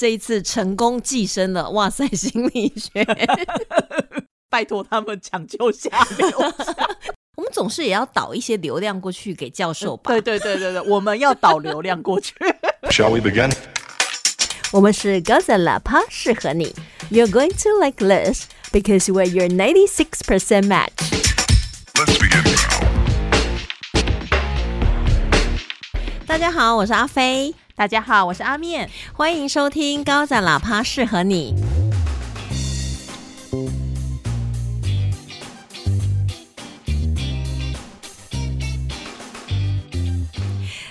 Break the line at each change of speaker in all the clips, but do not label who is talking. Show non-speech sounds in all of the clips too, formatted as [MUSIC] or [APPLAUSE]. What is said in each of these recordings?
这一次成功寄生了，哇塞，心理学，[LAUGHS]
拜托他们抢救下流。[LAUGHS]
我们总是也要导一些流量过去给教授吧？
对对对对对，我们要导流量过去。[LAUGHS]
Shall we begin?
我们是高赞喇叭，适合你。You're going to like this because we're your 96% match.
Let's begin now.
大家好，我是阿飞，
大家好，我是阿面。
欢迎收听高赞喇叭，适合你。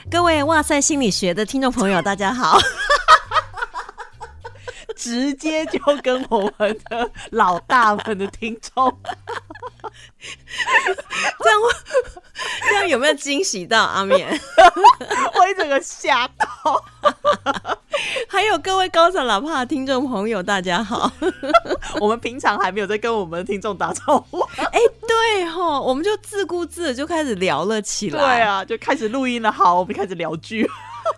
各位哇塞心理学的听众朋友，大家好。
直接就跟我们的老大们的听众，[LAUGHS]
这样这样有没有惊喜到阿面？[LAUGHS]
我一整个吓到。[LAUGHS]
还有各位高层喇叭的听众朋友，大家好。
我们平常还没有在跟我们的听众打招呼。
哎，对哈，我们就自顾自的就开始聊了起来。
对啊，就开始录音了。好，我们开始聊剧。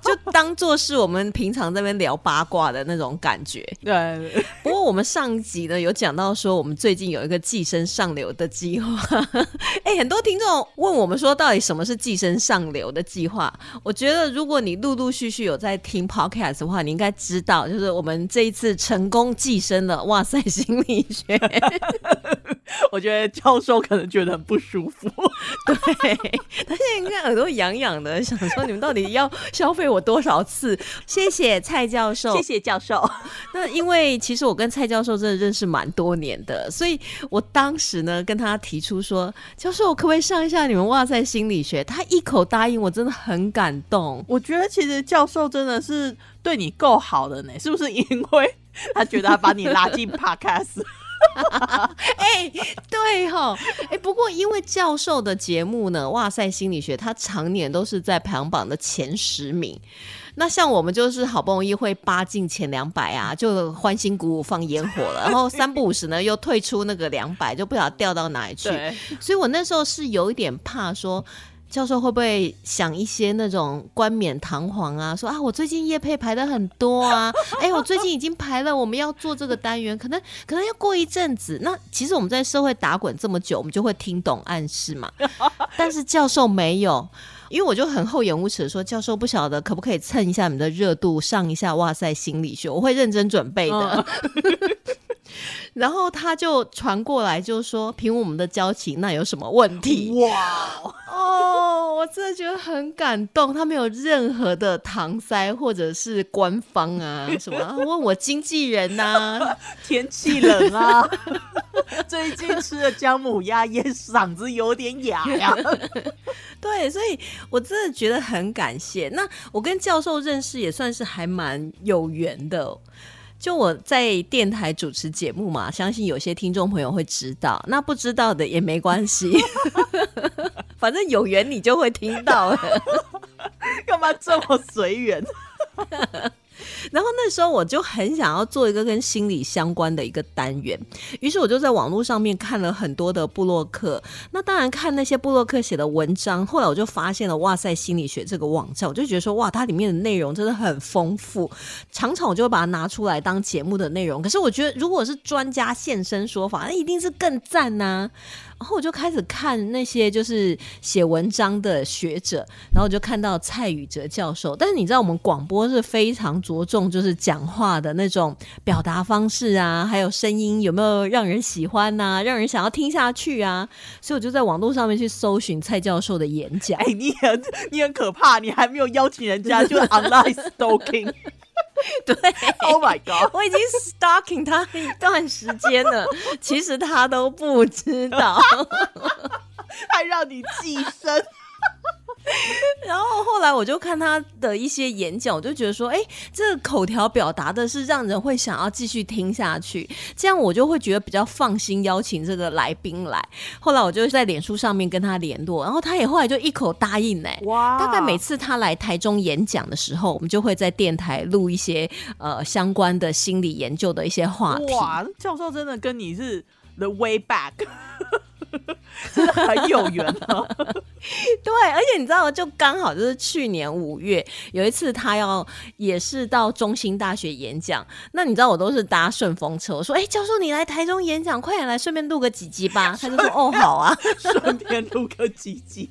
就当做是我们平常这边聊八卦的那种感觉。
对，
不过我们上集呢有讲到说，我们最近有一个寄生上流的计划。[LAUGHS] 哎，很多听众问我们说，到底什么是寄生上流的计划？我觉得如果你陆陆续续有在听 podcast 的话，你应该知道，就是我们这一次成功寄生了。哇塞，心理学。[LAUGHS]
我觉得教授可能觉得很不舒服，[LAUGHS]
对，他现在应该耳朵痒痒的，想说你们到底要消费我多少次？谢谢蔡教授，
谢谢教授。
那因为其实我跟蔡教授真的认识蛮多年的，所以我当时呢跟他提出说，教授可不可以上一下你们哇塞心理学？他一口答应，我真的很感动。
我觉得其实教授真的是对你够好的呢，是不是？[LAUGHS] 因为他觉得他把你拉进 [LAUGHS] Podcast。
哎，对哈，哎，不过因为教授的节目呢，哇塞，心理学他常年都是在排行榜的前十名。那像我们就是好不容易会扒进前两百啊，就欢欣鼓舞放烟火了，然后三不五时呢又退出那个两百，就不晓得掉到哪里去。[LAUGHS] 所以我那时候是有一点怕说。教授会不会想一些那种冠冕堂皇啊？说啊，我最近夜配排的很多啊，[LAUGHS] 哎，我最近已经排了，我们要做这个单元，可能可能要过一阵子。那其实我们在社会打滚这么久，我们就会听懂暗示嘛。[LAUGHS] 但是教授没有，因为我就很厚颜无耻的说，教授不晓得可不可以蹭一下你们的热度，上一下哇塞心理学，我会认真准备的。[LAUGHS] 然后他就传过来，就说凭我们的交情，那有什么问题？哇哦，我真的觉得很感动。他没有任何的搪塞，或者是官方啊什么问我经纪人呐，[LAUGHS]
天气冷啊，[LAUGHS] 最近吃了姜母鸭，也嗓子有点哑呀。[LAUGHS]
对，所以我真的觉得很感谢。那我跟教授认识也算是还蛮有缘的。就我在电台主持节目嘛，相信有些听众朋友会知道，那不知道的也没关系，[LAUGHS] 反正有缘你就会听到。[LAUGHS]
干嘛这么随缘？[LAUGHS]
然后那时候我就很想要做一个跟心理相关的一个单元，于是我就在网络上面看了很多的布洛克。那当然看那些布洛克写的文章，后来我就发现了哇塞心理学这个网站，我就觉得说哇，它里面的内容真的很丰富，常常我就会把它拿出来当节目的内容。可是我觉得如果是专家现身说法，那一定是更赞呐。然后我就开始看那些就是写文章的学者，然后我就看到蔡宇哲教授。但是你知道，我们广播是非常着重就是讲话的那种表达方式啊，还有声音有没有让人喜欢呐，让人想要听下去啊。所以我就在网络上面去搜寻蔡教授的演讲。[LAUGHS]
哎，你很你很可怕，你还没有邀请人家就 online stalking。[LAUGHS]
对
，Oh my God，
我已经 stalking 他一段时间了，其实他都不知道，[LAUGHS]
还让你寄生。[LAUGHS]
然后后来我就看他的一些演讲，我就觉得说，哎，这个口条表达的是让人会想要继续听下去，这样我就会觉得比较放心邀请这个来宾来。后来我就在脸书上面跟他联络，然后他也后来就一口答应哎，哇！大概每次他来台中演讲的时候，我们就会在电台录一些呃相关的心理研究的一些话题。
哇，教授真的跟你是 the way back。[LAUGHS] 真的很有缘啊。[LAUGHS]
对，而且你知道，就刚好就是去年五月有一次，他要也是到中兴大学演讲。那你知道我都是搭顺风车，我说：“哎、教授你来台中演讲，快点来，顺便录个几集吧。”他就说：“哦，好啊。[LAUGHS]
顺便录个几集。”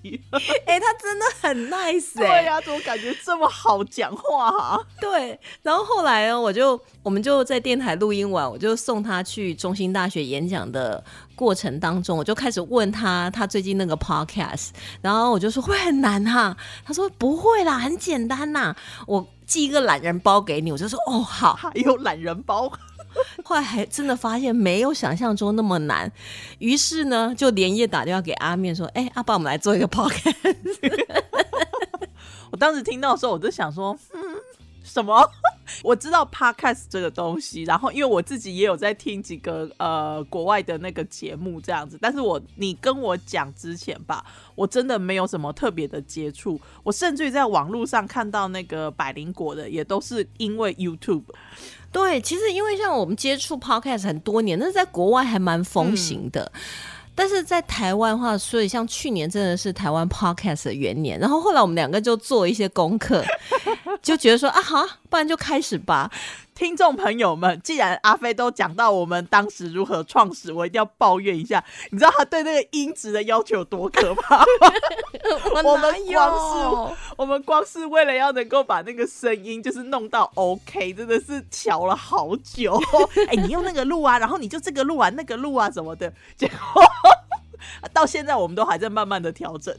哎、他真的很 nice 哎、
对呀、怎么感觉这么好讲话啊？
对，然后后来呢，我就我们就在电台录音完，我就送他去中兴大学演讲的过程当中，我就开始问他他最近那个 podcast，然后我就说会很难哈、他说不会啦，很简单呐，我寄一个懒人包给你，我就说哦好，[LAUGHS]
还有懒人包，[LAUGHS]
后来还真的发现没有想象中那么难，于是呢就连夜打电话给阿面说，哎、阿爸，我们来做一个 podcast。[LAUGHS]
我当时听到的时候，我就想说，嗯，什么？[LAUGHS] 我知道 podcast 这个东西，然后因为我自己也有在听几个呃国外的那个节目这样子，但是我你跟我讲之前吧，我真的没有什么特别的接触，我甚至于在网络上看到那个百灵果的，也都是因为 YouTube。
对，其实因为像我们接触 podcast 很多年，那是在国外还蛮风行的。但是在台湾话，所以像去年真的是台湾 podcast 的元年，然后后来我们两个就做一些功课，就觉得说啊，哈，不然就开始吧。
听众朋友们，既然阿飞都讲到我们当时如何创始，我一定要抱怨一下。你知道他对那个音质的要求有多可怕吗？[LAUGHS] 我们
有
光是我们光是为了要能够把那个声音就是弄到 OK，真的是调了好久。[LAUGHS] 哎、你用那个录啊，然后你就这个录啊，那个录啊什么的，结果到现在我们都还在慢慢的调整。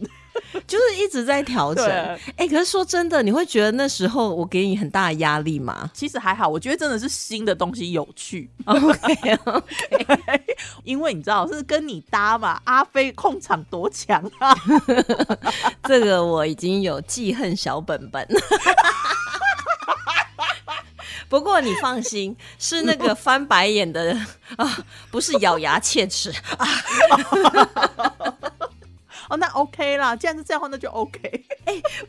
就是一直在调整。[LAUGHS]
对
哎、可是说真的，你会觉得那时候我给你很大的压力吗
其实还好，我觉得真的是新的东西有趣。？[LAUGHS]
OK，[LAUGHS]
因为你知道是跟你搭嘛，阿飞控场多强啊！
这个我已经有记恨小本本。不过你放心，[LAUGHS] 是那个翻白眼的 [LAUGHS] 啊，不是咬牙切齿啊。[LAUGHS]
哦，那 OK 啦，既然是这样的话，那就 OK。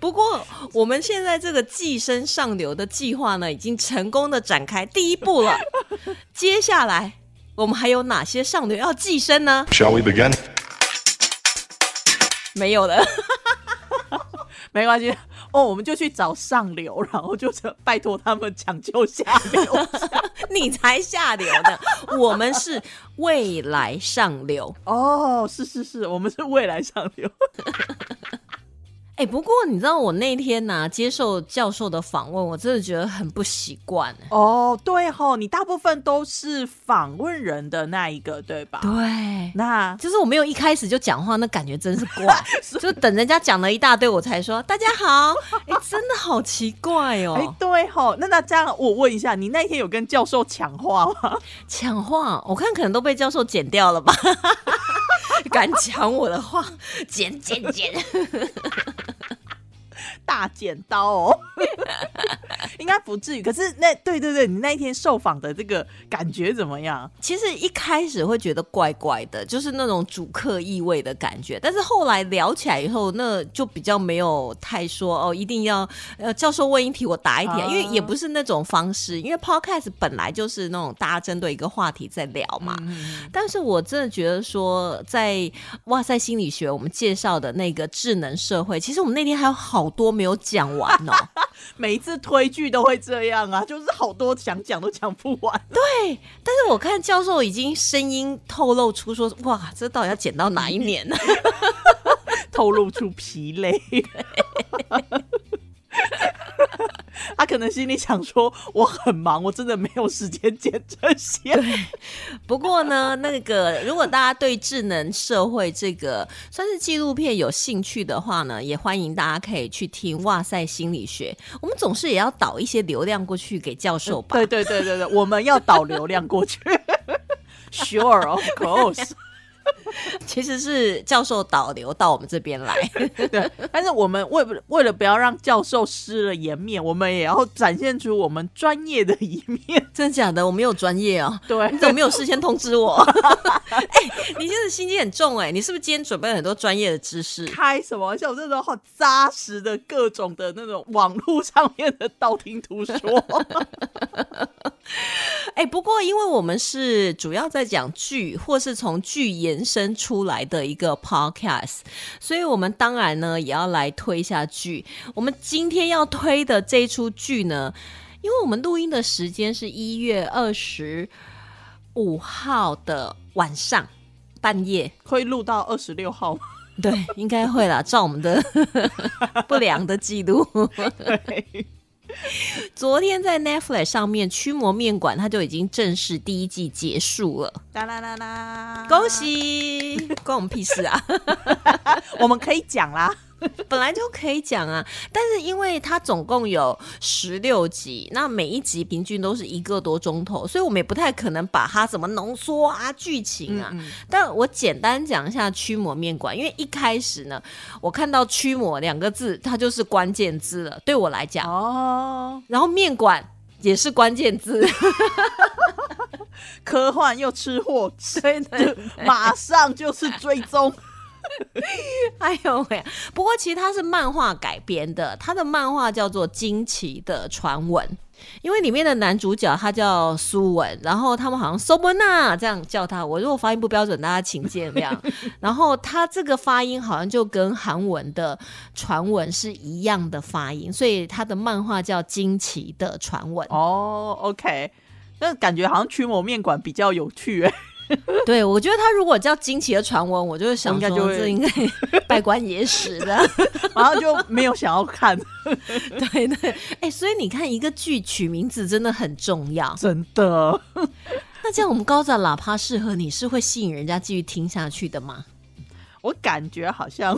不过我们现在这个寄生上流的计划呢，已经成功的展开第一步了。接下来我们还有哪些上流要寄生呢
？Shall we begin?
没有了。
没关系哦，我们就去找上流，然后就是拜托他们抢救下流。[LAUGHS]
你才下流呢，我们是未来上流。
哦，是是是，我们是未来上流。[LAUGHS]
哎、不过你知道我那天呢、接受教授的访问，我真的觉得很不习惯。
哦，对吼，你大部分都是访问人的那一个，对吧？
对，
那
就是我没有一开始就讲话，那感觉真是怪，[LAUGHS] 就等人家讲了一大堆，我才说大家好。哎、真的好奇怪哦
哎、
哦，
对吼，那那这样我问一下，你那天有跟教授抢话吗？[LAUGHS]
抢话，我看可能都被教授剪掉了吧。[LAUGHS] [LAUGHS] 敢抢我的话，剪剪剪！
大剪刀哦，[LAUGHS] 应该不至于。可是那对对对，你那一天受访的这个感觉怎么样？
其实一开始会觉得怪怪的，就是那种主客意味的感觉。但是后来聊起来以后，那就比较没有太说哦，一定要呃教授问一题我答一题，
啊
因为也不是那种方式。因为 podcast 本来就是那种大家针对一个话题在聊嘛。但是我真的觉得说，在哇塞心理学我们介绍的那个智能社会，其实我们那天还有好多没有讲完哦。[LAUGHS]
每一次推剧都会这样啊，就是好多想讲都讲不完。
对，但是我看教授已经声音透露出说，哇，这到底要剪到哪一年呢？[LAUGHS]
透露出疲累。[LAUGHS] 他可能心里想说：“我很忙，我真的没有时间剪这些。[LAUGHS]
不过呢，那个如果大家对智能社会这个算是纪录片有兴趣的话呢，也欢迎大家可以去听《哇塞心理学》。我们总是也要导一些流量过去给教授吧？
对对对对对，我们要导流量过去。[LAUGHS] Sure, of course。[LAUGHS]
其实是教授导流到我们这边来。[LAUGHS]
对，但是我们为不为了不要让教授失了颜面，我们也要展现出我们专业的一面。[LAUGHS]
真的假的？我没有专业啊。
对
你怎么没有事先通知我？哎、你真的心机很重哎、你是不是今天准备了很多专业的知识？
开什么玩笑？我这种好扎实的各种的那种网络上面的道听途说。
哎、[LAUGHS] 哎、不过因为我们是主要在讲剧，或是从剧延伸出来的一个 podcast，所以我们当然呢也要来推一下剧。我们今天要推的这一出剧呢，因为我们录音的时间是一月二十五号的晚上半夜，
会录到二十六号吗？
对，应该会啦，照我们的 [LAUGHS] 不良的记录。[LAUGHS]
对，[LAUGHS]
昨天在 Netflix 上面，《驱魔面馆》它就已经正式第一季结束了，
哒啦啦啦，
恭！喜！关我们屁事啊！[LAUGHS]
我们可以讲啦。[LAUGHS]
本来就可以讲啊，但是因为它总共有十六集，那每一集平均都是一个多钟头，所以我们也不太可能把它怎么浓缩啊剧情啊。
嗯
但我简单讲一下《驱魔面馆》，因为一开始呢，我看到“驱魔”两个字，它就是关键字了，对我来讲。
哦，
然后面馆也是关键字，[LAUGHS]
科幻又吃货，[LAUGHS]
对对
马上就是追踪。[LAUGHS]
哎呦喂！不过其实它是漫画改编的，它的漫画叫做《惊奇的传闻》，因为里面的男主角他叫苏文，然后他们好像苏文娜这样叫他。我如果发音不标准，大家请见谅。[LAUGHS] 然后他这个发音好像就跟韩文的传闻是一样的发音，所以他的漫画叫《惊奇的传闻》。
哦，OK，那感觉好像驱魔面馆比较有趣哎。[LAUGHS]
对，我觉得他如果叫《惊奇的传闻》，我就是想说这应该 [LAUGHS] 拜官野史的。[LAUGHS]
然后就没有想要看，
对对，哎、所以你看，一个剧取名字真的很重要。
真的。
那这样，我们高赞喇叭适合你是会吸引人家继续听下去的吗？
我感觉好像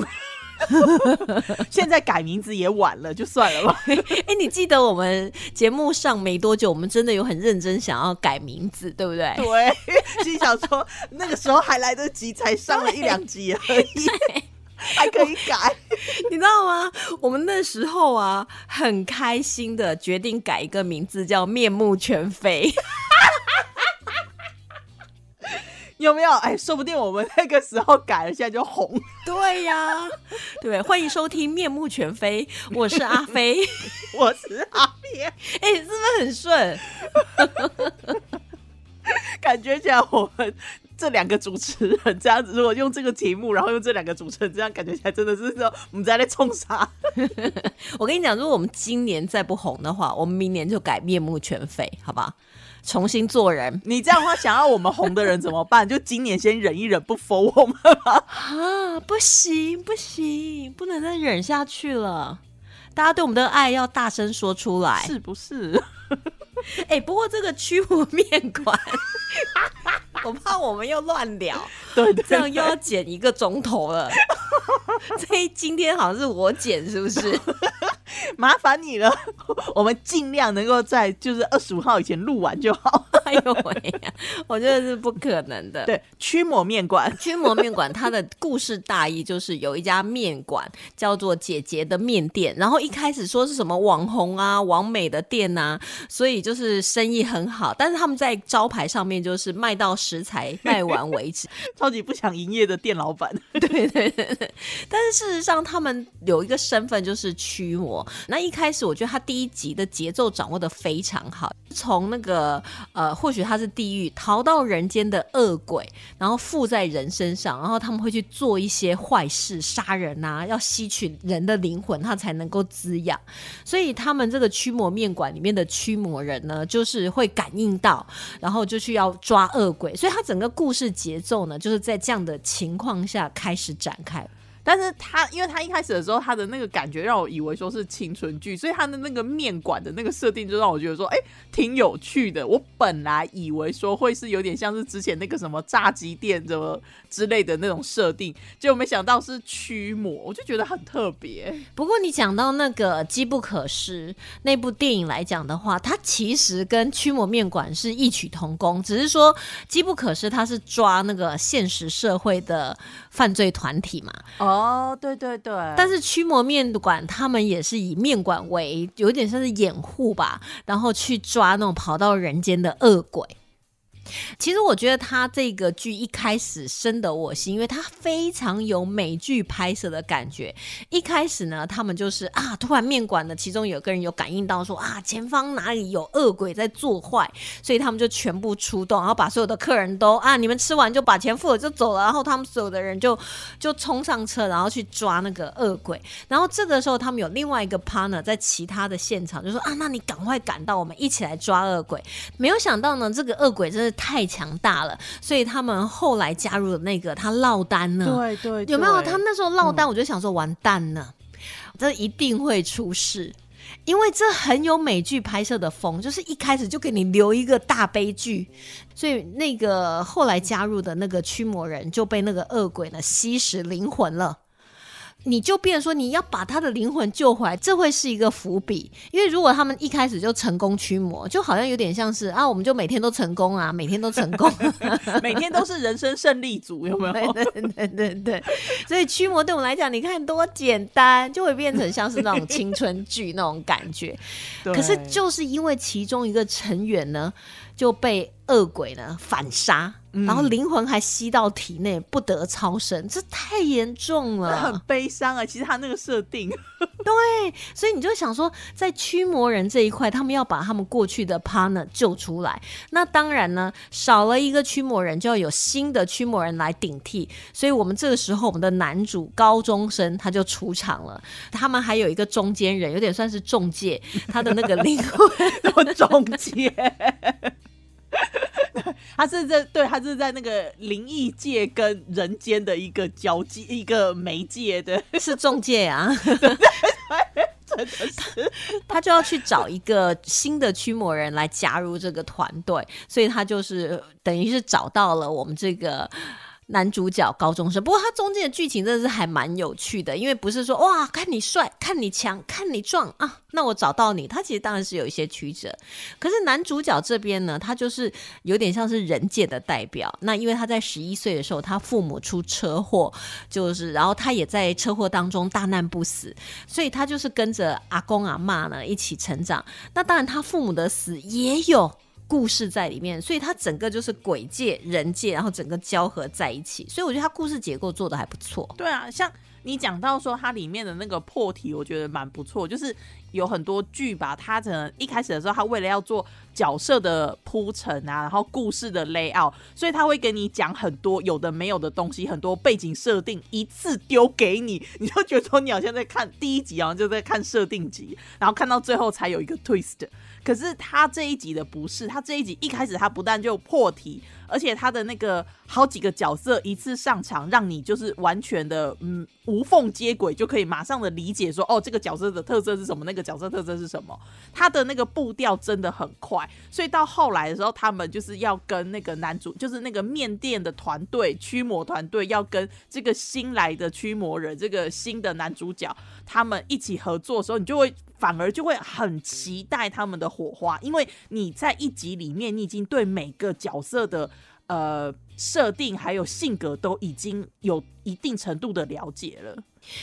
[LAUGHS] 现在改名字也晚了，就算了吧。[LAUGHS]
哎、你记得我们节目上没多久，我们真的有很认真想要改名字，对不对？
对，心想说那个时候还来得及，才上了一两集而已，还可以改。[LAUGHS]
你知道吗？我们那时候啊，很开心的决定改一个名字，叫面目全非。
有没有？哎，说不定我们那个时候改了，现在就红。
对呀、对，欢迎收听《面目全非》，我是阿飞。[LAUGHS]
我是阿 pierre，
哎、是不是很顺？
感觉起来我们这两个主持人这样子，如果用这个题目，然后用这两个主持人这样，感觉起来真的是说我们在那冲啥？[LAUGHS]
我跟你讲，如果我们今年再不红的话，我们明年就改面目全非，好吧？重新做人
你这样的话，想要我们红的人怎么办？[LAUGHS] 就今年先忍一忍，不否我们吗？
啊！不行，不行，不能再忍下去了。大家对我们的爱要大声说出来。
是不是？[LAUGHS]
哎、不过这个驱魔面馆，我怕我们又乱聊，
对对
这样又要剪一个钟头了。[LAUGHS] 这一今天好像是我剪，是不是？[LAUGHS]
麻烦你了，我们尽量能够在就是二十五号以前录完就好。
哎呦喂呀，我觉得是不可能的。
对，驱魔面馆，
驱魔面馆，它的故事大意就是有一家面馆叫做姐姐的面店，然后一开始说是什么网红啊、网美的店啊、所以就是生意很好，但是他们在招牌上面就是卖到食材卖完为止。[LAUGHS]
超级不想营业的店老板。
对对对对，但是事实上他们有一个身份就是驱魔。那一开始我觉得他第一集的节奏掌握的非常好，从那个呃，或许他是地狱逃到人间的恶鬼，然后附在人身上，然后他们会去做一些坏事，杀人啊，要吸取人的灵魂，他才能够滋养。所以他们这个驱魔面馆里面的驱魔人呢，就是会感应到，然后就去要抓恶鬼。所以他整个故事节奏呢，就是在这样的情况下开始展开。
但是他，因为他一开始的时候，他的那个感觉让我以为说是青春剧，所以他的那个面馆的那个设定就让我觉得说，哎、挺有趣的。我本来以为说会是有点像是之前那个什么炸鸡店什么之类的那种设定，结果没想到是驱魔，我就觉得很特别。
不过你讲到那个《机不可失》那部电影来讲的话，它其实跟《驱魔面馆》是异曲同工，只是说《机不可失》它是抓那个现实社会的犯罪团体嘛，
哦，哦对对对，
但是驱魔面馆他们也是以面馆为有点像是掩护吧，然后去抓那种跑到人间的恶鬼。其实我觉得他这个剧一开始深得我心，因为他非常有美剧拍摄的感觉。一开始呢，他们就是啊，突然面馆的其中有个人有感应到说啊，前方哪里有恶鬼在作坏，所以他们就全部出动，然后把所有的客人都啊，你们吃完就把钱付了就走了，然后他们所有的人就就冲上车，然后去抓那个恶鬼。然后这个时候，他们有另外一个 partner 在其他的现场就说啊，那你赶快赶到，我们一起来抓恶鬼。没有想到呢，这个恶鬼真的太强大了，所以他们后来加入了那个他落单呢。
对对，
有没有？
对
他那时候落单，我就想说完蛋了，这一定会出事。因为这很有美剧拍摄的风，就是一开始就给你留一个大悲剧，所以那个后来加入的那个驱魔人就被那个恶鬼呢吸食灵魂了。你就变说你要把他的灵魂救回来，这会是一个伏笔。因为如果他们一开始就成功驱魔，就好像有点像是啊，我们就每天都成功啊，每天都成功，[LAUGHS]
每天都是人生胜利组，有没有？
对对对对对，所以驱魔对我们来讲，你看多简单，就会变成像是那种青春剧那种感觉。[LAUGHS] 可是就是因为其中一个成员呢就被恶鬼呢反杀，
嗯
然后灵魂还吸到体内，不得超生，这太严重
了很。悲伤啊！其实他那个设定，[LAUGHS]
对，所以你就想说，在驱魔人这一块，他们要把他们过去的 partner 救出来。那当然呢，少了一个驱魔人，就要有新的驱魔人来顶替。所以我们这个时候，我们的男主高中生他就出场了。他们还有一个中间人，有点算是中介，他的那个灵魂。[LAUGHS]
我中介。[LAUGHS] 他是在对，他是在那个灵异界跟人间的一个交界，一个媒介的，[LAUGHS]
是中介啊，[LAUGHS]
真的是
他就要去找一个新的驱魔人来加入这个团队，所以他就是等于是找到了我们这个。男主角高中生，不过他中间的剧情真的是还蛮有趣的，因为不是说哇看你帅、看你强、看你壮啊，那我找到你，他其实当然是有一些曲折。可是男主角这边呢，他就是有点像是人界的代表。那因为他在十一岁的时候，他父母出车祸，就是然后他也在车祸当中大难不死，所以他就是跟着阿公阿嬷呢一起成长。那当然，他父母的死也有故事在里面，所以它整个就是鬼界、人界，然后整个交合在一起。所以我觉得它故事结构做的还不错。
对啊，像你讲到说它里面的那个破题，我觉得蛮不错，就是有很多剧吧，它可能一开始的时候，它为了要做角色的铺陈啊，然后故事的 layout，所以他会给你讲很多有的没有的东西，很多背景设定一次丢给你，你就觉得说你好像在看第一集，好像就在看设定集，然后看到最后才有一个 twist。可是他这一集的不是，他这一集一开始他不但就破题，而且他的那个好几个角色一次上场，让你就是完全的嗯无缝接轨，就可以马上的理解说哦这个角色的特色是什么，那个角色特色是什么。他的那个步调真的很快，所以到后来的时候，他们就是要跟那个男主，就是那个面店的团队驱魔团队，要跟这个新来的驱魔人，这个新的男主角，他们一起合作的时候，你就会。反而就会很期待他们的火花，因为你在一集里面，你已经对每个角色的呃设定还有性格都已经有一定程度的了解了。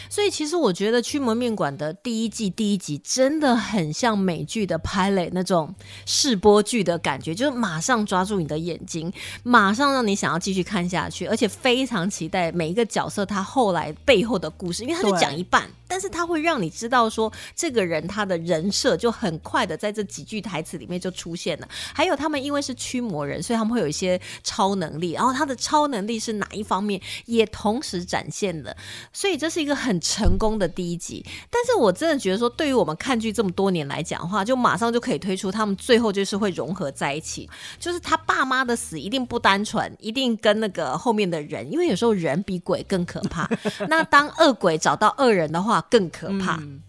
所以其实我觉得《驱魔面馆》的第一季第一集真的很像美剧的 pilot 那种试播剧的感觉，就是马上抓住你的眼睛，马上让你想要继续看下去，而且非常期待每一个角色他后来背后的故事，因为他就讲一半，但是他会让你知道说这个人他的人设就很快的在这几句台词里面就出现了。还有他们因为是驱魔人，所以他们会有一些超能力，然后他的超能力是哪一方面也同时展现的，所以这是一个很成功的第一集。但是我真的觉得说，对于我们看剧这么多年来讲的话，就马上就可以推出他们最后就是会融合在一起，就是他爸妈的死一定不单纯，一定跟那个后面的人，因为有时候人比鬼更可怕。[LAUGHS] 那当恶鬼找到恶人的话，更可怕。
嗯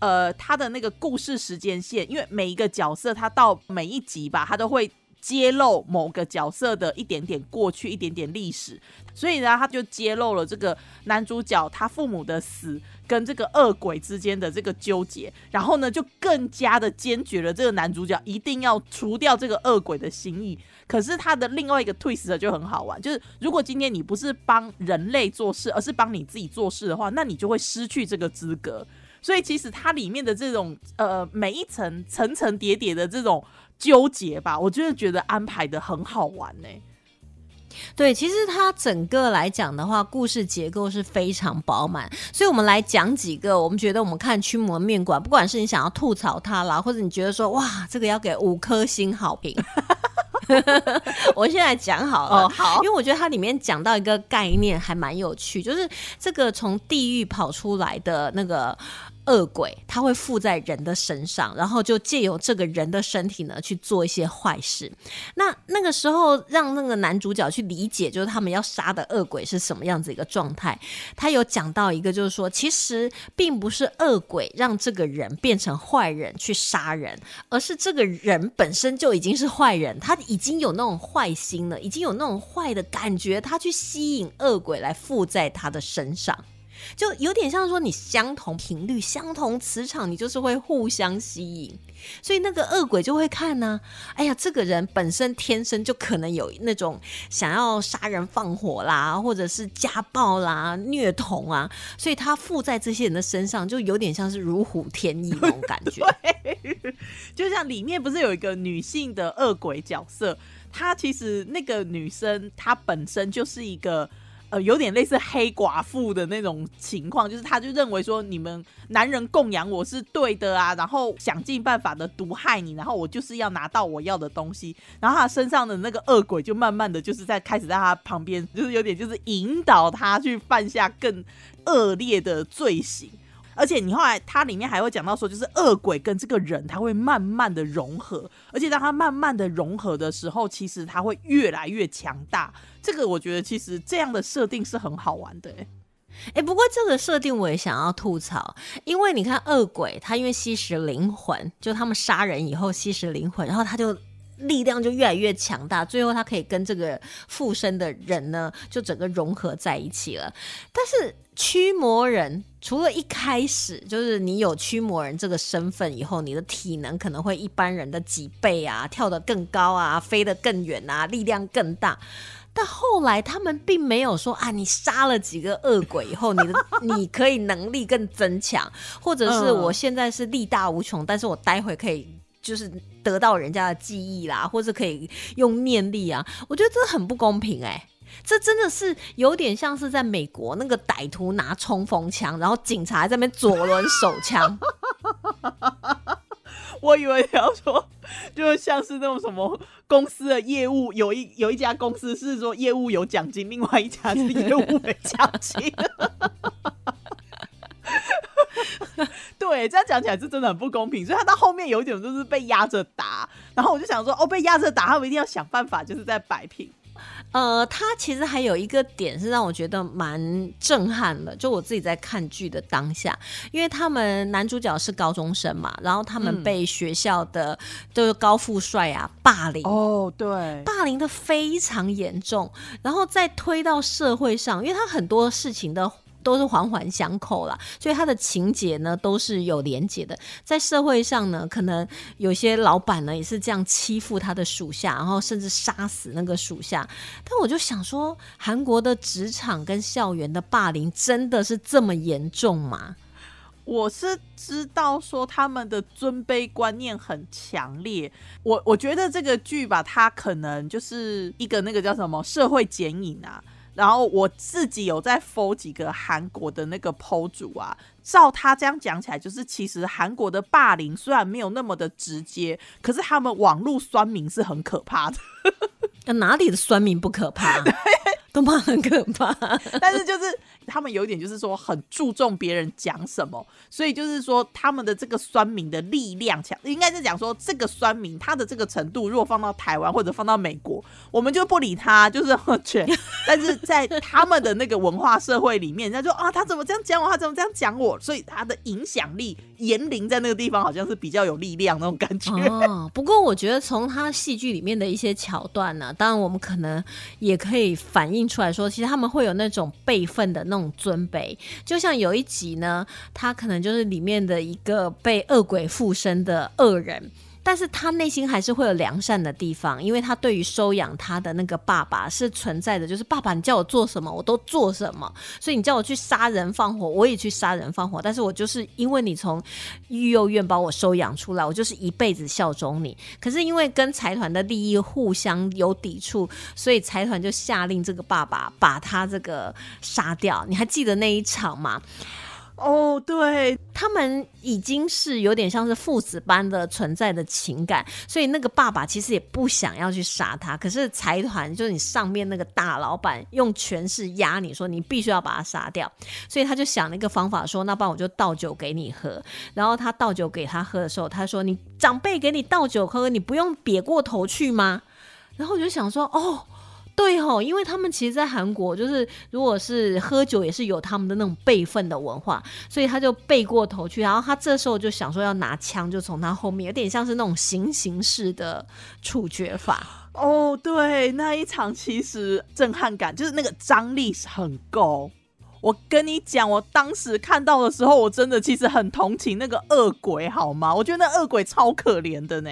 呃，他的那个故事时间线，因为每一个角色他到每一集吧，他都会揭露某个角色的一点点过去、一点点历史，所以呢，他就揭露了这个男主角他父母的死跟这个恶鬼之间的这个纠结，然后呢，就更加的坚决了这个男主角一定要除掉这个恶鬼的心意。可是他的另外一个 twist 就很好玩，就是如果今天你不是帮人类做事，而是帮你自己做事的话，那你就会失去这个资格。所以其实它里面的这种呃每一层层层叠叠的这种纠结吧。我真的觉得安排的很好玩呢、
对，其实它整个来讲的话，故事结构是非常饱满，所以我们来讲几个，我们觉得我们看《驱魔面馆》，不管是你想要吐槽它啦，或者你觉得说哇，这个要给五颗星好评，[LAUGHS] 我现在讲好了。
哦，好
因为我觉得它里面讲到一个概念还蛮有趣，就是这个从地狱跑出来的那个恶鬼，他会附在人的身上，然后就借由这个人的身体呢去做一些坏事。那那个时候让那个男主角去理解，就是他们要杀的恶鬼是什么样子一个状态。他有讲到一个，就是说，其实并不是恶鬼让这个人变成坏人去杀人，而是这个人本身就已经是坏人，他已经有那种坏心了，已经有那种坏的感觉，他去吸引恶鬼来附在他的身上。就有点像说你相同频率、相同磁场，你就是会互相吸引，所以那个恶鬼就会看呢、哎呀，这个人本身天生就可能有那种想要杀人放火啦，或者是家暴啦、虐童啊，所以他附在这些人的身上，就有点像是如虎添翼那种感觉。[LAUGHS]
就像里面不是有一个女性的恶鬼角色，她其实那个女生她本身就是一个。呃，有点类似黑寡妇的那种情况，就是他就认为说你们男人供养我是对的啊，然后想尽办法的毒害你，然后我就是要拿到我要的东西，然后他身上的那个恶鬼就慢慢的就是在开始在他旁边，就是有点就是引导他去犯下更恶劣的罪行。而且你后来它里面还会讲到说，就是恶鬼跟这个人他会慢慢的融合，而且当他慢慢的融合的时候，其实他会越来越强大。这个我觉得其实这样的设定是很好玩的、欸。
哎、不过这个设定我也想要吐槽，因为你看恶鬼，他因为吸食灵魂，就他们杀人以后吸食灵魂，然后他就力量就越来越强大，最后他可以跟这个附身的人呢，就整个融合在一起了。但是驱魔人除了一开始就是你有驱魔人这个身份以后，你的体能可能会一般人的几倍啊，跳得更高啊，飞得更远啊，力量更大。但后来他们并没有说啊，你杀了几个恶鬼以后，你的 [LAUGHS] 你可以能力更增强，或者是我现在是力大无穷，但是我待会可以就是得到人家的记忆啦，或者可以用念力啊，我觉得这很不公平哎、这真的是有点像是在美国那个歹徒拿冲锋枪，然后警察在那边左轮手枪，[LAUGHS]
我以为你要说，就像是那种什么公司的业务，有一有一家公司是说业务有奖金，另外一家是业务没奖金。[LAUGHS] [LAUGHS] 对，这样讲起来是真的很不公平，所以他到后面有一点就是被压着打，然后我就想说，哦，被压着打，他们一定要想办法，就是在摆平。
呃，他其实还有一个点是让我觉得蛮震撼的，就我自己在看剧的当下，因为他们男主角是高中生嘛，然后他们
嗯
被学校的就是高富帅啊霸凌。
哦，对，
霸凌的非常严重，然后再推到社会上，因为他很多事情的都是环环相扣啦，所以他的情节呢都是有连结的。在社会上呢，可能有些老板呢也是这样欺负他的属下，然后甚至杀死那个属下。但我就想说，韩国的职场跟校园的霸凌真的是这么严重吗？
我是知道说他们的尊卑观念很强烈，我我觉得这个剧吧，它可能就是一个那个叫什么社会剪影啊。然后我自己有在 follow 几个韩国的那个 PO 主啊，照他这样讲起来，就是其实韩国的霸凌虽然没有那么的直接，可是他们网络酸民是很可怕的。
那哪里的酸民不可怕？[LAUGHS] 都骂很可怕。
但是就是他们有一点就是说很注重别人讲什么，所以就是说他们的这个酸民的力量强，应该是讲说这个酸民他的这个程度，如果放到台湾或者放到美国，我们就不理他，就是全。但是在他们的那个文化社会里面，人家就啊他怎么这样讲我，他怎么这样讲我，所以他的影响力言灵在那个地方好像是比较有力量那种感觉。
哦，不过我觉得从他戏剧里面的一些桥段呢、当然我们可能也可以反映出来说，其实他们会有那种辈分的那种尊卑。就像有一集呢，他可能就是里面的一个被恶鬼附身的恶人。但是他内心还是会有良善的地方，因为他对于收养他的那个爸爸是存在的，就是爸爸你叫我做什么我都做什么，所以你叫我去杀人放火我也去杀人放火，但是我就是因为你从育幼院把我收养出来，我就是一辈子效忠你。可是因为跟财团的利益互相有抵触，所以财团就下令这个爸爸把他这个杀掉。你还记得那一场吗？
哦，对，
他们已经是有点像是父子般的存在的情感，所以那个爸爸其实也不想要去杀他，可是财团就是你上面那个大老板用权势压你说你必须要把他杀掉，所以他就想了一个方法说，那不然我就倒酒给你喝。然后他倒酒给他喝的时候，他说你长辈给你倒酒喝，你不用瘪过头去吗？然后我就想说，哦。对吼，因为他们其实，在韩国就是，如果是喝酒，也是有他们的那种辈分的文化，所以他就背过头去，然后他这时候就想说要拿枪，就从他后面，有点像是那种行刑式的处决法。
哦，对，那一场其实震撼感就是那个张力是很够。我跟你讲，我当时看到的时候，我真的其实很同情那个恶鬼，好吗？我觉得那恶鬼超可怜的呢。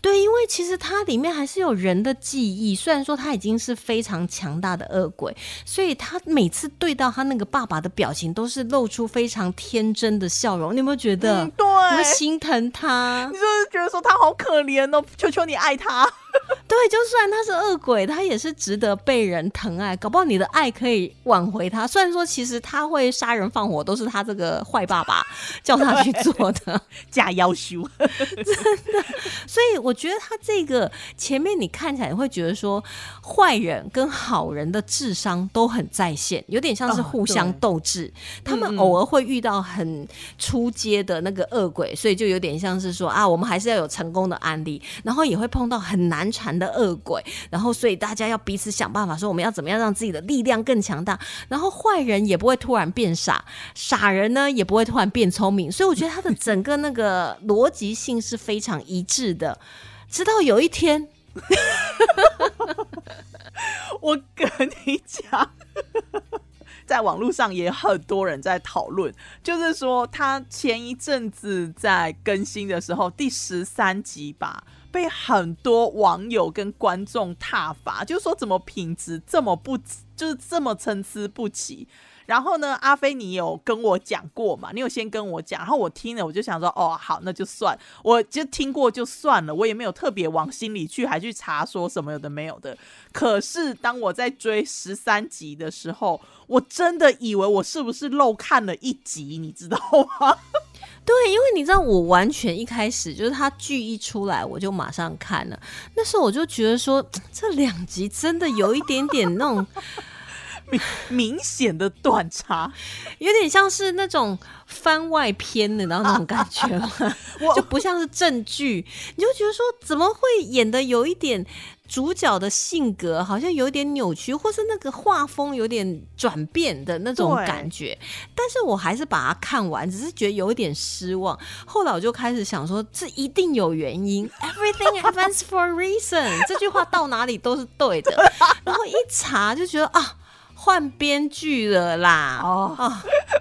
对，因为其实它里面还是有人的记忆，虽然说他已经是非常强大的恶鬼，所以他每次对到他那个爸爸的表情，都是露出非常天真的笑容。你有没有觉得？
对，
你会心疼他？
你就是觉得说他好可怜哦，求求你爱他。[LAUGHS]
对，就算他是恶鬼，他也是值得被人疼爱。搞不好你的爱可以挽回他。虽然说其实他会杀人放火，都是他这个坏爸爸叫他去做的，[LAUGHS]
假要修，[LAUGHS]
真的。所以我觉得他这个前面你看起来会觉得说，坏人跟好人的智商都很在线，有点像是互相斗智。他们偶尔会遇到很出街的那个恶鬼，所以就有点像是说啊，我们还是要有成功的案例，然后也会碰到很难。缠的恶鬼，然后所以大家要彼此想办法，说我们要怎么样让自己的力量更强大。然后坏人也不会突然变傻，傻人呢也不会突然变聪明。所以我觉得他的整个那个逻辑性是非常一致的。直到有一天，[LAUGHS]
我跟你讲，在网络上也很多人在讨论，就是说他前一阵子在更新的时候，第十三集吧。被很多网友跟观众挞伐，就是说怎么品质这么不，就是这么参差不齐。然后呢，阿飞你有跟我讲过嘛？你有先跟我讲，然后我听了，我就想说，哦，好，那就算，我就听过就算了，我也没有特别往心里去，还去查说什么有的没有的。可是当我在追十三集的时候，我真的以为我是不是漏看了一集，你知道吗？
对，因为你知道，我完全一开始就是他剧一出来，我就马上看了。那时候我就觉得说，这两集真的有一点点那种 [LAUGHS]
明明显的断差，
有点像是那种番外篇的，然后那种感觉 [LAUGHS] 就不像是正剧。你就觉得说，怎么会演的有一点？主角的性格好像有点扭曲，或是那个画风有点转变的那种感觉，但是我还是把它看完，只是觉得有一点失望。后来我就开始想说，这一定有原因，[LAUGHS] Everything happens for a reason，这句话到哪里都是对的。[LAUGHS] 然后一查就觉得啊。换编剧了啦！哦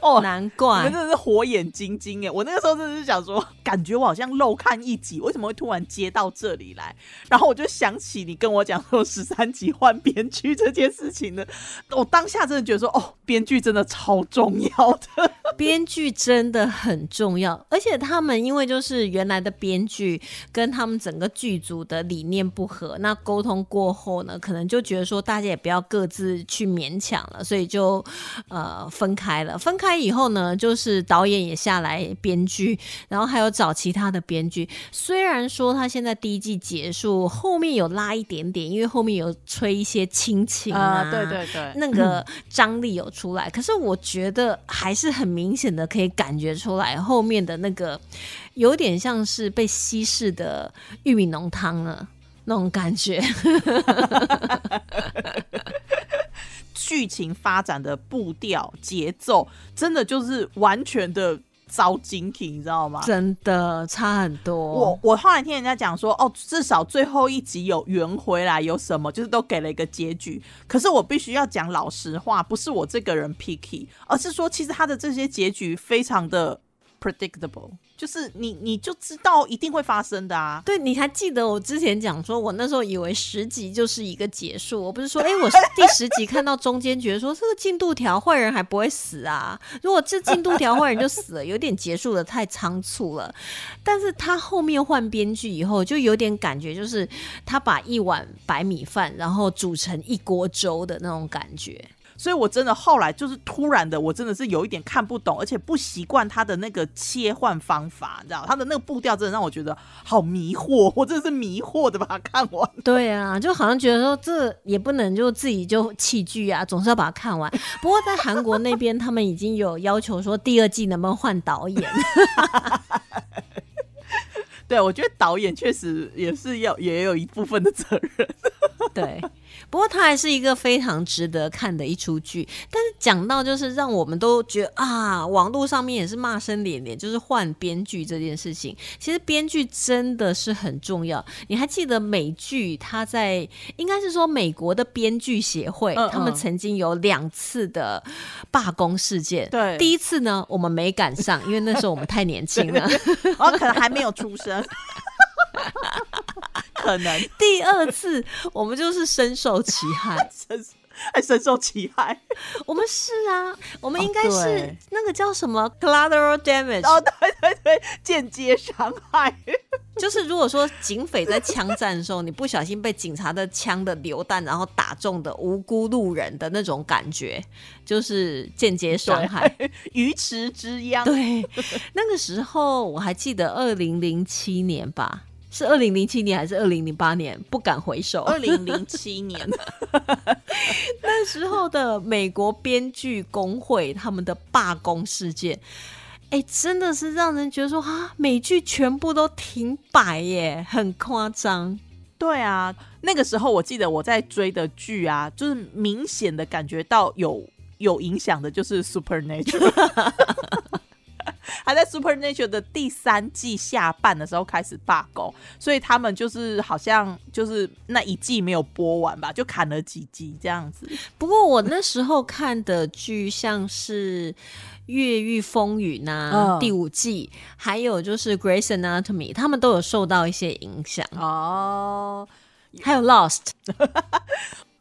哦，难怪，
你们真的是火眼金睛哎！我那个时候真的是想说，感觉我好像漏看一集，为什么会突然接到这里来？然后我就想起你跟我讲说十三集换编剧这件事情呢，我当下真的觉得说，哦，编剧真的超重要的，
编剧真的很重要，而且他们因为就是原来的编剧跟他们整个剧组的理念不合，那沟通过后呢，可能就觉得说大家也不要各自去勉强。讲了，所以就呃分开了。分开以后呢，就是导演也下来编剧，然后还有找其他的编剧。虽然说他现在第一季结束，后面有拉一点点，因为后面有吹一些亲情啊，
对对对，
那个张力有出来。可是我觉得还是很明显的可以感觉出来，后面的那个有点像是被稀释的玉米浓汤了那种感觉。[LAUGHS]
剧情发展的步调节奏，真的就是完全的遭精品，你知道吗？
真的差很多。
我我后来听人家讲说，哦，至少最后一集有圆回来，有什么就是都给了一个结局。可是我必须要讲老实话，不是我这个人 picky，而是说其实他的这些结局非常的。predictable，就是你你就知道一定会发生的啊。
对，你还记得我之前讲说，我那时候以为十集就是一个结束，我不是说，哎，我第十集看到中间觉得说这个进度条坏人还不会死啊，如果这进度条坏人就死了，有点结束的太仓促了。但是他后面换编剧以后，就有点感觉，就是他把一碗白米饭，然后煮成一锅粥的那种感觉。
所以我真的后来就是突然的，我真的是有一点看不懂，而且不习惯他的那个切换方法，你知道，他的那个步调真的让我觉得好迷惑，我真的是迷惑的把它看完。
对啊，就好像觉得说这也不能就自己就弃剧啊，总是要把它看完。不过在韩国那边，他们已经有要求说第二季能不能换导演。[LAUGHS]
对，我觉得导演确实也是要也有一部分的责任。[LAUGHS]
对。不过它还是一个非常值得看的一出剧，但是讲到就是让我们都觉得啊，网络上面也是骂声连连，就是换编剧这件事情。其实编剧真的是很重要。你还记得美剧？它在应该是说美国的编剧协会，他们曾经有两次的罢工事件。
对，
第一次呢，我们没赶上，因为那时候我们太年轻了，
我可能还没有出生。[LAUGHS] 可能 [LAUGHS]
第二次我们就是深受其害，[LAUGHS]
深还深受其害。[LAUGHS]
我们是啊，我们应该是那个叫什么 collateral damage
哦，对对对，间接伤害。
就是如果说警匪在枪战的时候，你不小心被警察的枪的榴弹然后打中的无辜路人的那种感觉，就是间接伤害，
鱼池之殃。
对，那个时候我还记得二零零七年吧。是二零零七年还是二零零八年？不敢回首。[LAUGHS]
二零零七年，[LAUGHS]
那时候的美国编剧工会他们的罢工事件，哎，真的是让人觉得说啊，美剧全部都停摆耶，很夸张。
对啊，那个时候我记得我在追的剧啊，就是明显的感觉到有有影响的，就是《Supernatural》。[LAUGHS] 还在《Supernatural》的第三季下半的时候开始罢工，所以他们就是好像就是那一季没有播完吧，就砍了几集这样子。
不过我那时候看的剧像是《越狱风云》呐，第五季，还有就是《Grace Anatomy》，他们都有受到一些影响哦。还有《Lost》。[LAUGHS]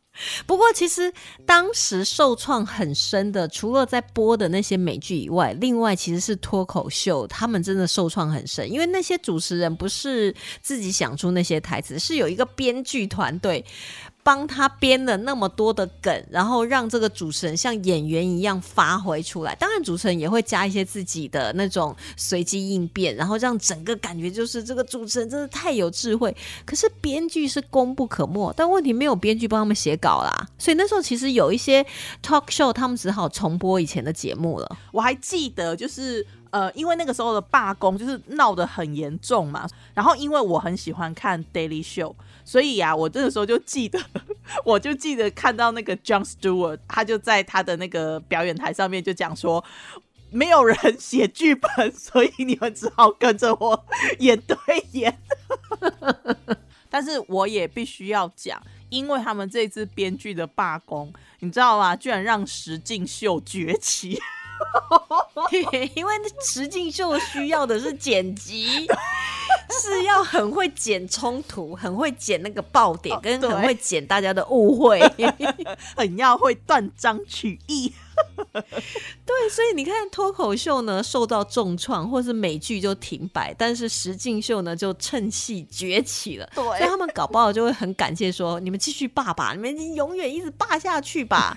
不过，其实当时受创很深的，除了在播的那些美剧以外，另外其实是脱口秀，他们真的受创很深，因为那些主持人不是自己想出那些台词，是有一个编剧团队。帮他编了那么多的梗，然后让这个主持人像演员一样发挥出来。当然，主持人也会加一些自己的那种随机应变，然后让整个感觉就是这个主持人真的太有智慧。可是编剧是功不可没，但问题没有编剧帮他们写稿啦，所以那时候其实有一些 talk show，他们只好重播以前的节目了。
我还记得就是。呃，因为那个时候的罢工就是闹得很严重嘛，然后因为我很喜欢看 Daily Show，所以呀，我这个时候就记得，[LAUGHS] 我就记得看到那个 John Stewart，他就在他的那个表演台上面就讲说，没有人写剧本，所以你们只好跟着我演对演。[LAUGHS] 但是我也必须要讲，因为他们这支编剧的罢工，你知道吗？居然让石敬秀崛起。[LAUGHS]
因为实境秀需要的是剪辑，[LAUGHS] 是要很会剪冲突，很会剪那个爆点，跟很会剪大家的误会，[LAUGHS]
很要会断章取义。
对，所以你看脱口秀呢受到重创，或是美剧就停摆，但是实境秀呢就趁戏崛起了。
对，所
以他们搞不好就会很感谢说：“你们继续霸吧，你们永远一直霸下去吧。”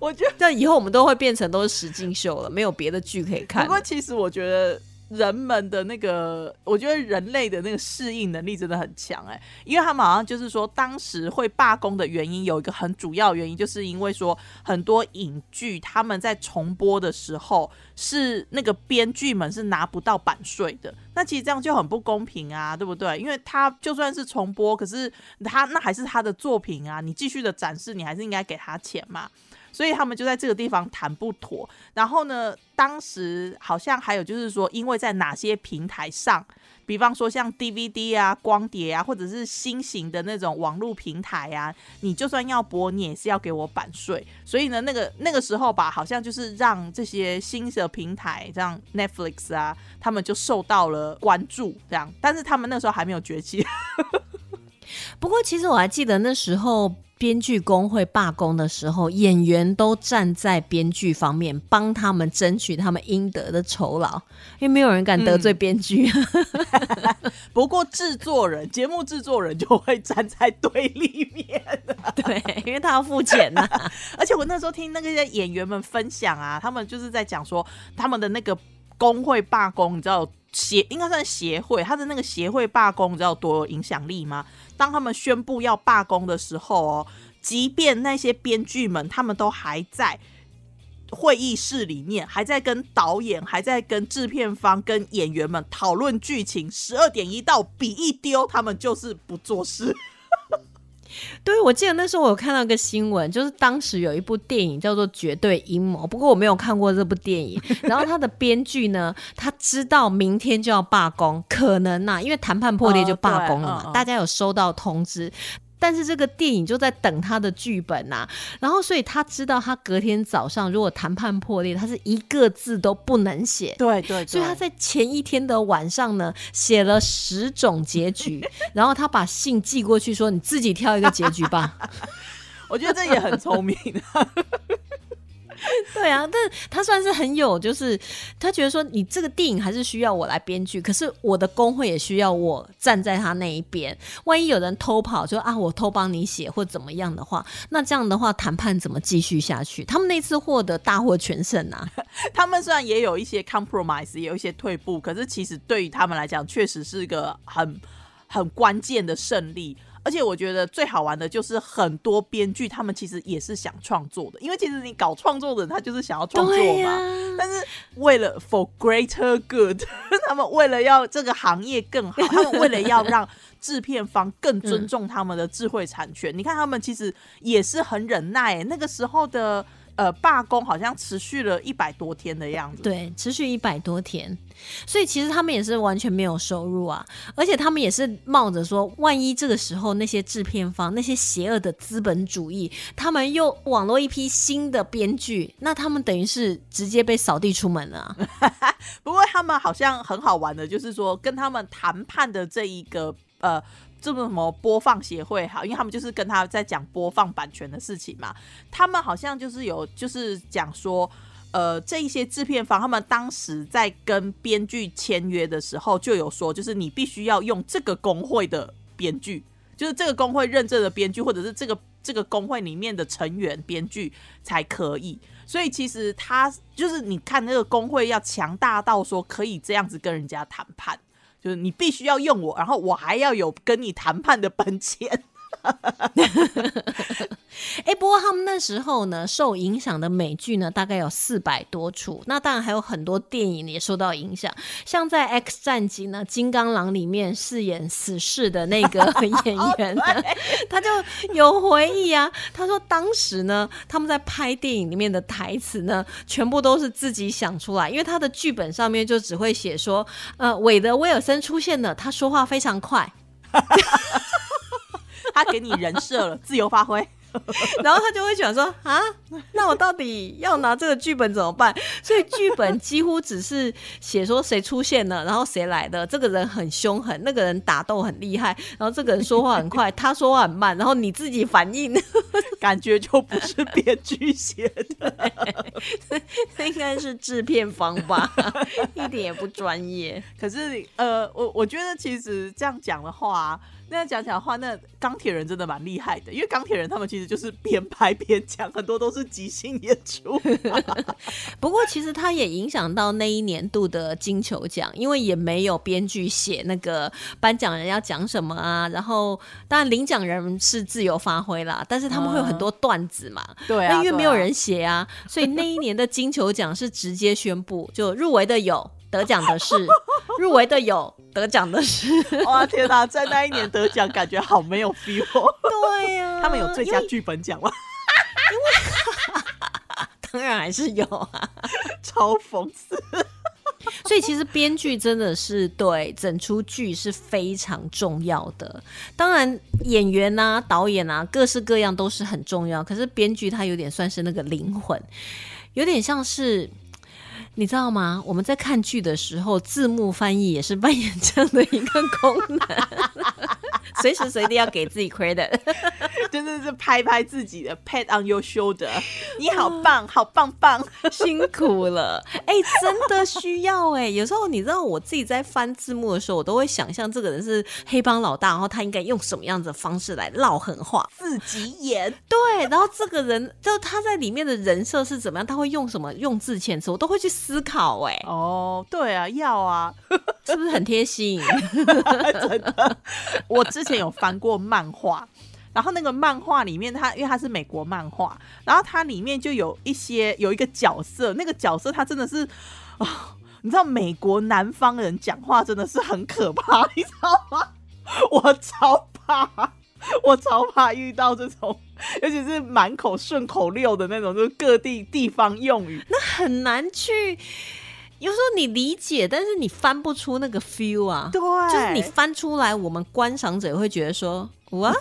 我觉得，
但以后我们都会变成都是实境秀了，没有别的剧可以看。
不过，其实我觉得人们的那个，我觉得人类的那个适应能力真的很强哎，因为他们好像就是说，当时会罢工的原因有一个很主要原因，就是因为说很多影剧他们在重播的时候，是那个编剧们是拿不到版税的。那其实这样就很不公平啊，对不对？因为他就算是重播，可是他那还是他的作品啊，你继续的展示，你还是应该给他钱嘛。所以他们就在这个地方谈不妥。然后呢，当时好像还有就是说，因为在哪些平台上。比方说像 DVD 啊、光碟啊，或者是新型的那种网络平台啊，你就算要播，你也是要给我版税。所以呢，那个那个时候吧，好像就是让这些新的平台，像 Netflix 啊，他们就受到了关注，这样。但是他们那时候还没有崛起。[LAUGHS]
不过，其实我还记得那时候编剧工会罢工的时候，演员都站在编剧方面，帮他们争取他们应得的酬劳，因为没有人敢得罪编剧。[LAUGHS]
不过，制作人、节目制作人就会站在对立面，[LAUGHS]
对，因为他要付钱呐、[LAUGHS]
而且我那时候听那个些演员们分享啊，他们就是在讲说他们的那个工会罢工，你知道协应该算协会，他的那个协会罢工，你知道多有影响力吗？当他们宣布要罢工的时候哦，即便那些编剧们他们都还在会议室里面，还在跟导演、还在跟制片方、跟演员们讨论剧情。十二点一到，笔一丢，他们就是不做事。
对，我记得那时候我有看到一个新闻，就是当时有一部电影叫做《绝对阴谋》，不过我没有看过这部电影。然后他的编剧呢，他知道明天就要罢工，可能呐、因为谈判破裂就罢工了嘛，大家有收到通知。但是这个电影就在等他的剧本呐、然后所以他知道他隔天早上如果谈判破裂，他是一个字都不能写。
对对
所以他在前一天的晚上呢，写了十种结局，[LAUGHS] 然后他把信寄过去，说你自己挑一个结局吧。[LAUGHS]
我觉得这也很聪明。[LAUGHS] [LAUGHS]
对啊，但他算是很有，就是他觉得说，你这个电影还是需要我来编剧，可是我的工会也需要我站在他那一边。万一有人偷跑，就啊，我偷帮你写或怎么样的话，那这样的话谈判怎么继续下去？他们那次获得大获全胜啊！[LAUGHS]
他们虽然也有一些 compromise，也有一些退步，可是其实对于他们来讲，确实是个很很关键的胜利。而且我觉得最好玩的就是很多编剧他们其实也是想创作的，因为其实你搞创作的人他就是想要创作嘛。但是为了 for greater good，[LAUGHS] 他们为了要这个行业更好，他们为了要让制片方更尊重他们的智慧产权，你看他们其实也是很忍耐、欸。那个时候的呃罢工好像持续了一百多天的样子。
对，持续一百多天，所以其实他们也是完全没有收入啊，而且他们也是冒着说，万一这个时候那些制片方、那些邪恶的资本主义，他们又网络一批新的编剧，那他们等于是直接被扫地出门了、啊。[LAUGHS]
不过他们好像很好玩的，就是说跟他们谈判的这一个呃。这个什么播放协会好，因为他们就是跟他在讲播放版权的事情嘛。他们好像就是有就是讲说，呃，这一些制片方他们当时在跟编剧签约的时候就有说，就是你必须要用这个工会的编剧，就是这个工会认证的编剧，或者是这个这个工会里面的成员编剧才可以。所以其实他就是你看那个工会要强大到说可以这样子跟人家谈判。就是你必须要用我，然后我还要有跟你谈判的本钱。[LAUGHS]
哎，不过他们那时候呢，受影响的美剧呢，大概有四百多出。那当然还有很多电影也受到影响，像在《X 战警》呢，《金刚狼》里面饰演死侍的那个 [LAUGHS] 演员呢，他就有回忆啊。他说当时呢，他们在拍电影里面的台词呢，全部都是自己想出来，因为他的剧本上面就只会写说，呃，韦德威尔森出现了，他说话非常快。[LAUGHS]
他给你人设了，自由发挥。[LAUGHS]
然后他就会想说啊，那我到底要拿这个剧本怎么办？所以剧本几乎只是写说谁出现了，然后谁来的，这个人很凶狠，那个人打斗很厉害，然后这个人说话很快，他说话很慢，然后你自己反应，[LAUGHS]
感觉就不是编剧写的。[LAUGHS]
应该是制片方吧，一点也不专业。
可是呃，我我觉得其实这样讲的话，那样讲讲的话，那钢铁人真的蛮厉害的，因为钢铁人他们其实就是边拍边讲，很多都是即兴演出。[LAUGHS]
不过其实他也影响到那一年度的金球奖，因为也没有编剧写那个颁奖人要讲什么啊，然后当然领奖人是自由发挥啦，但是他们会有很多段子嘛，
对啊，
那因为没有人写啊，所以那一年的金球奖是直接宣布，就入围的有，得奖的是，[LAUGHS] 入围的有，得奖的是，[LAUGHS]
哇天哪，在那一年得奖，感觉好没有 feel 哦。
对呀、
他们有最佳剧本奖吗？[LAUGHS]
当然还是有啊。
超讽刺。
所以其实编剧真的是对整出剧是非常重要的。当然演员啊、导演啊，各式各样都是很重要。可是编剧他有点算是那个灵魂，有点像是。你知道吗？我们在看剧的时候，字幕翻译也是扮演这样的一个功能，随时随地要给自己 credit。
真的是拍拍自己的 pat on your shoulder，你好棒，好棒棒，
辛苦了，哎、真的需要哎、有时候你知道，我自己在翻字幕的时候，我都会想象这个人是黑帮老大，然后他应该用什么样子的方式来唠狠话。
自己演。
对，然后这个人就他在里面的人设是怎么样，他会用什么用字遣词，我都会去思考。哎，
哦，对啊，要啊，
是不是很贴心？[LAUGHS]
真的我之前有翻过漫画，然后那个漫画里面它，因为它是美国漫画，然后它里面就有一些有一个角色，那个角色他真的是啊、你知道美国南方人讲话真的是很可怕，[LAUGHS] 你知道吗？我超怕，我超怕遇到这种，尤其是满口顺口溜的那种，就是各地地方用语。
那很难去。有时候你理解，但是你翻不出那个 feel 啊。
对，
就是你翻出来，我们观赏者会觉得说，哇，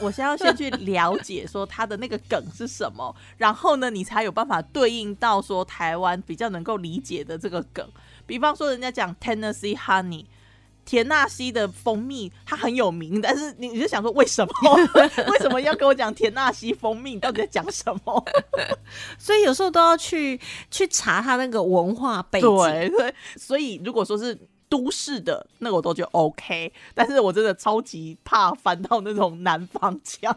我先要先去了解说他的那个梗是什么，然后呢，你才有办法对应到说台湾比较能够理解的这个梗。比方说，人家讲 Tennessee Honey。田纳西的蜂蜜它很有名，但是你你就想说为什么？[LAUGHS] 为什么要跟我讲田纳西蜂蜜？你到底在讲什么？[LAUGHS]
所以有时候都要去去查它那个文化背景。
对对，所以如果说是都市的那个我都觉得 OK，但是我真的超级怕翻到那种南方腔。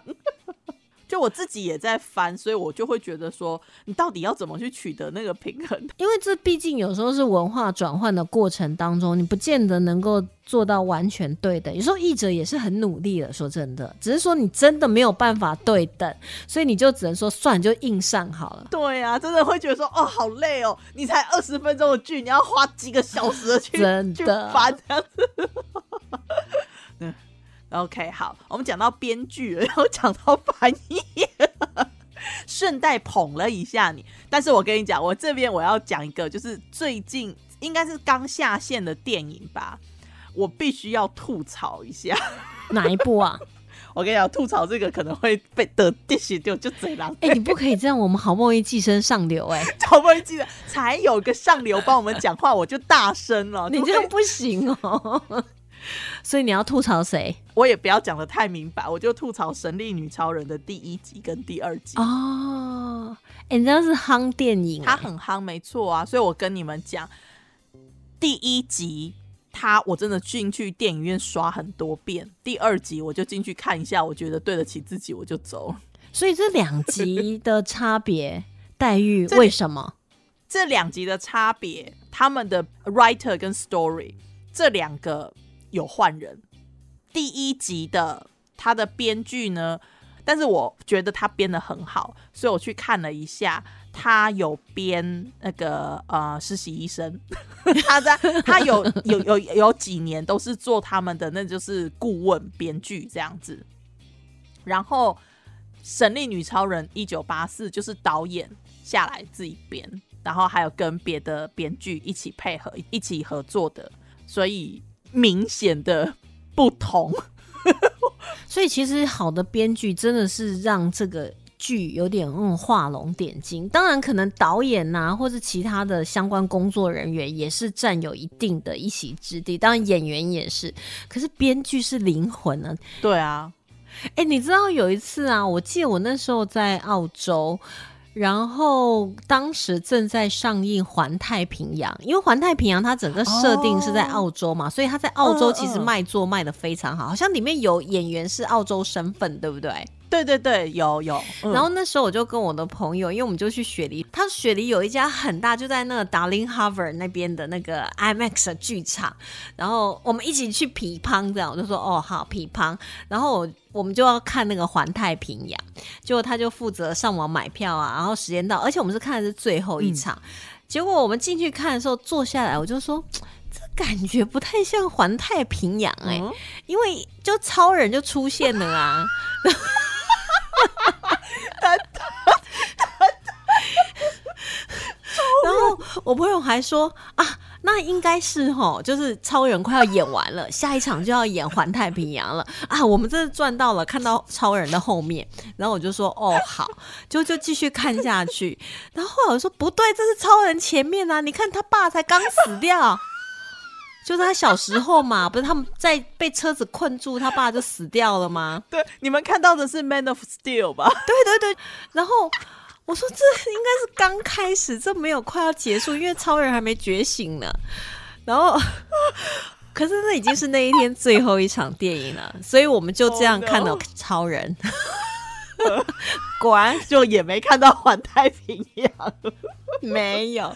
就我自己也在翻，所以我就会觉得说，你到底要怎么去取得那个平衡？[LAUGHS]
因为这毕竟有时候是文化转换的过程当中，你不见得能够做到完全对等。有时候译者也是很努力的，说真的，只是说你真的没有办法对等，所以你就只能说算了，就硬上好了。
对啊，真的会觉得说，哦，好累哦！你才二十分钟的剧，你要花几个小时的去去
真的
翻这样子。嗯 [LAUGHS]，OK，好，我们讲到编剧了，[LAUGHS] 然后讲到翻译了，顺带捧了一下你。但是我跟你讲，我这边我要讲一个，就是最近应该是刚下线的电影吧，我必须要吐槽一下。
哪一部啊？[LAUGHS]
我跟你讲，吐槽这个可能会被得地血掉，就贼狼。
哎、你不可以这样，我们好不容易寄生上流、哎，[LAUGHS]
好不容易寄生才有个上流帮我们讲话，我就大声了。
你这样不行哦。[LAUGHS] 所以你要吐槽谁？
我也不要讲的太明白，我就吐槽《神力女超人》的第一集跟第二集。
哦，哎、你知道是夯电影、哎
它很夯，没错啊。所以我跟你们讲，第一集他我真的进去电影院刷很多遍，第二集我就进去看一下，我觉得对得起自己，我就走了。
所以这两集的差别待遇 [LAUGHS] 为什么？
这两集的差别，他们的 writer 跟 story 这两个有换人。第一集的他的编剧呢，但是我觉得他编的很好，所以我去看了一下，他有编那个呃实习医生，[LAUGHS] 他在他有有有有几年都是做他们的那就是顾问编剧这样子，然后。神力女超人一九八四就是导演下来自己编，然后还有跟别的编剧一起配合、一起合作的，所以明显的不同。[LAUGHS]
所以其实好的编剧真的是让这个剧有点嗯画龙点睛。当然，可能导演呐、或是其他的相关工作人员也是占有一定的一席之地。当然，演员也是，可是编剧是灵魂呢、
对啊，
哎、你知道有一次啊，我记得我那时候在澳洲。然后当时正在上映《环太平洋》，因为《环太平洋》它整个设定是在澳洲嘛，所以它在澳洲其实卖座卖的非常好，好像里面有演员是澳洲身份，对不对？
对对对，有有。嗯
然后那时候我就跟我的朋友，因为我们就去雪梨，他雪梨有一家很大，就在那个 Darling Harbour 那边的那个 IMAX 的剧场，然后我们一起去皮乓，这样我就说哦好皮乓，然后我我们就要看那个环太平洋，结果他就负责上网买票啊，然后时间到，而且我们是看的是最后一场，结果我们进去看的时候坐下来，我就说。这感觉不太像环太平洋哎、
嗯
因为就超人就出现了啊，[LAUGHS] 我朋友还说啊，那应该是吼，就是超人快要演完了，下一场就要演环太平洋了啊！我们真的赚到了，看到超人的后面，然后我就说哦好，就就继续看下去。然后后来我说不对，这是超人前面啊！你看他爸才刚死掉，就是他小时候嘛，不是他们在被车子困住，他爸就死掉了吗？
对，你们看到的是 Man of Steel 吧？
对对对，然后我说这应该是刚开始，这没有快要结束，因为超人还没觉醒呢。然后，[LAUGHS] 可是那已经是那一天最后一场电影了，所以我们就这样
Oh.
看了超人。[LAUGHS] 果然
就也没看到环太平洋。[LAUGHS]
没有，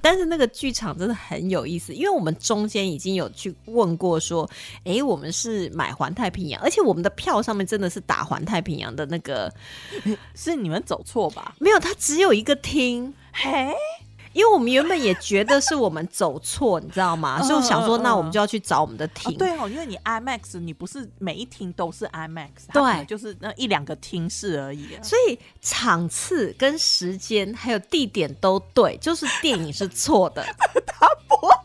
但是那个剧场真的很有意思，因为我们中间已经有去问过说，诶，我们是买环太平洋，而且我们的票上面真的是打环太平洋的那个，[LAUGHS]
是你们走错吧？
没有，它只有一个厅。
嘿，
因为我们原本也觉得是我们走错，你知道吗？
嗯
所以我想说，
嗯
那我们就要去找我们的
哦
厅。
对哦，因为你 IMAX，你不是每一厅都是 IMAX，它
对
就是那一两个厅室而已啊。
所以场次跟时间还有地点都对，就是电影是错的。[LAUGHS] 他不错。[LAUGHS]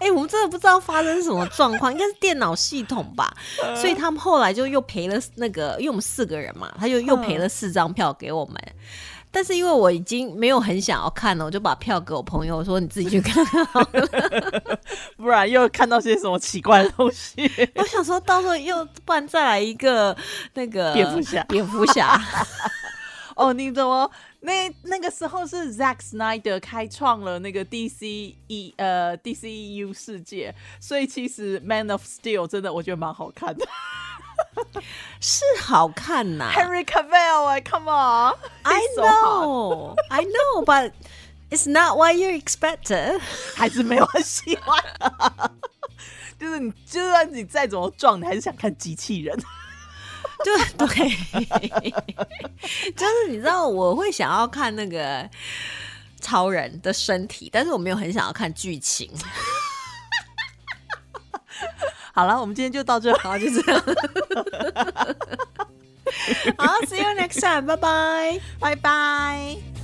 哎、我们真的不知道发生什么状况，应该是电脑系统吧。所以他们后来就又赔了那个，因为我们四个人嘛，他就又赔了四张票给我们。但是因为我已经没有很想要看了，我就把票给我朋友，我说你自己去看好了。[LAUGHS]
不然又看到些什么奇怪的东西。[LAUGHS]
我想说到时候又不然再来一个那个
蝙蝠侠
蝙蝠侠。[LAUGHS]
哦，你怎么那那个时候是 Zack Snyder 开创了那个 DC E 呃 DCEU 世界，所以其实 Man of Steel 真的我觉得蛮好看的。
是好看呐、
Henry Cavill 哎，Come
on，I
he's so hot
know, I know, but it's not what you expected. [LAUGHS]
还是没有很喜欢、就是你，就算你再怎么壮，你还是想看机器人。[LAUGHS]
就对，就是你知道，我会想要看那个超人的身体，但是我没有很想要看剧情。[LAUGHS]
好了，我们今天就到这，
好，就这样。[LAUGHS] 好，See you next time，拜拜。
拜拜。